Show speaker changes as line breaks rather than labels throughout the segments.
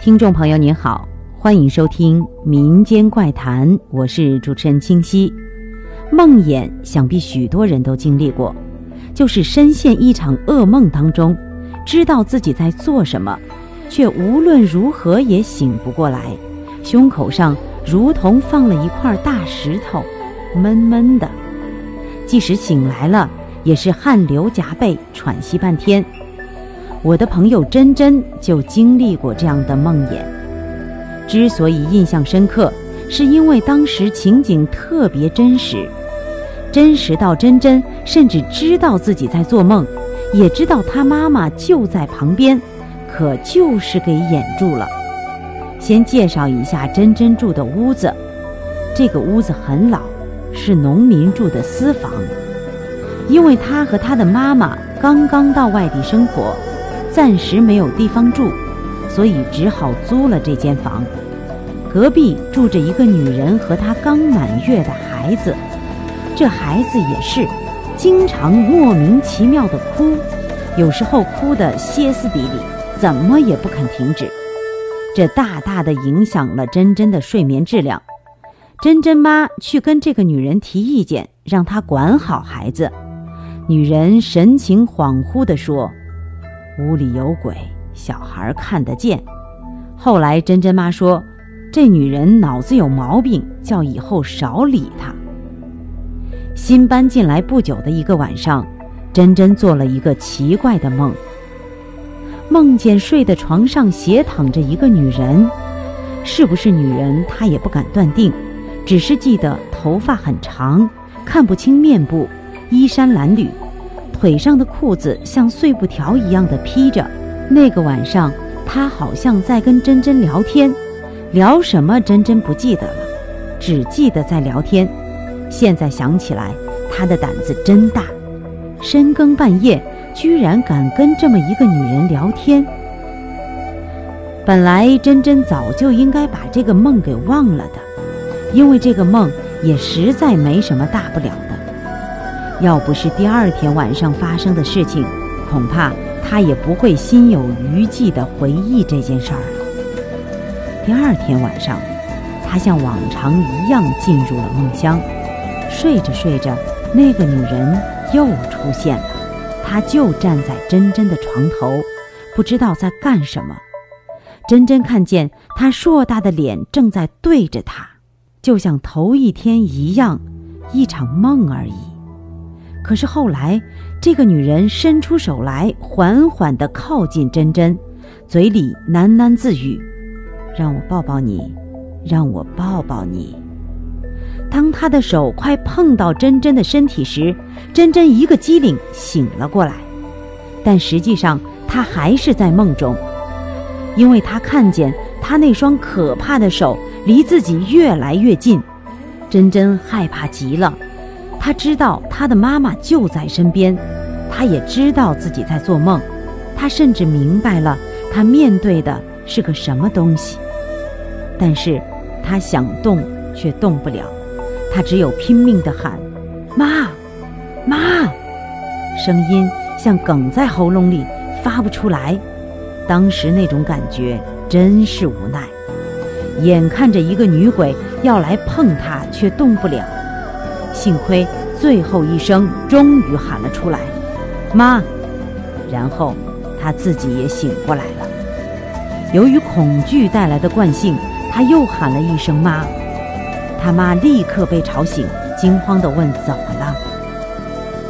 听众朋友您好，欢迎收听民间怪谈，我是主持人清晰。梦魇想必许多人都经历过，就是深陷一场噩梦当中，知道自己在做什么，却无论如何也醒不过来，胸口上如同放了一块大石头，闷闷的。即使醒来了，也是汗流浃背，喘息半天。我的朋友珍珍就经历过这样的梦魇，之所以印象深刻，是因为当时情景特别真实，真实到珍珍甚至知道自己在做梦，也知道她妈妈就在旁边，可就是给掩住了。先介绍一下珍珍住的屋子，这个屋子很老，是农民住的私房，因为她和她的妈妈刚刚到外地生活。暂时没有地方住，所以只好租了这间房。隔壁住着一个女人和她刚满月的孩子，这孩子也是经常莫名其妙的哭，有时候哭得歇斯底里，怎么也不肯停止。这大大的影响了珍珍的睡眠质量。珍珍妈去跟这个女人提意见，让她管好孩子。女人神情恍惚地说。屋里有鬼，小孩看得见。后来珍珍妈说，这女人脑子有毛病，叫以后少理她。新搬进来不久的一个晚上，珍珍做了一个奇怪的梦，梦见睡的床上斜躺着一个女人，是不是女人她也不敢断定，只是记得头发很长，看不清面部，衣衫褴褛。腿上的裤子像碎布条一样的披着。那个晚上，他好像在跟珍珍聊天，聊什么珍珍不记得了，只记得在聊天。现在想起来，他的胆子真大，深更半夜居然敢跟这么一个女人聊天。本来珍珍早就应该把这个梦给忘了的，因为这个梦也实在没什么大不了。要不是第二天晚上发生的事情，恐怕他也不会心有余悸地回忆这件事儿了。第二天晚上，他像往常一样进入了梦乡。睡着睡着，那个女人又出现了，她就站在珍珍的床头，不知道在干什么。珍珍看见她硕大的脸正在对着她，就像头一天一样，一场梦而已。可是后来，这个女人伸出手来，缓缓地靠近珍珍，嘴里喃喃自语：“让我抱抱你，让我抱抱你。”当她的手快碰到珍珍的身体时，珍珍一个机灵醒了过来，但实际上她还是在梦中，因为她看见她那双可怕的手离自己越来越近，珍珍害怕极了。他知道他的妈妈就在身边，他也知道自己在做梦，他甚至明白了他面对的是个什么东西，但是他想动却动不了，他只有拼命地喊：“妈，妈！”声音像哽在喉咙里发不出来。当时那种感觉真是无奈，眼看着一个女鬼要来碰他，却动不了。幸亏最后一声终于喊了出来，“妈！”然后他自己也醒过来了。由于恐惧带来的惯性，他又喊了一声“妈”。他妈立刻被吵醒，惊慌地问：“怎么了？”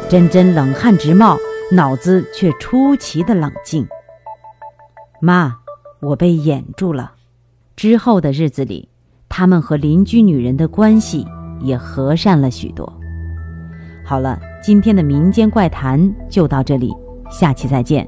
珍珍冷汗直冒，脑子却出奇的冷静。“妈，我被掩住了。”之后的日子里，他们和邻居女人的关系。也和善了许多。好了，今天的民间怪谈就到这里，下期再见。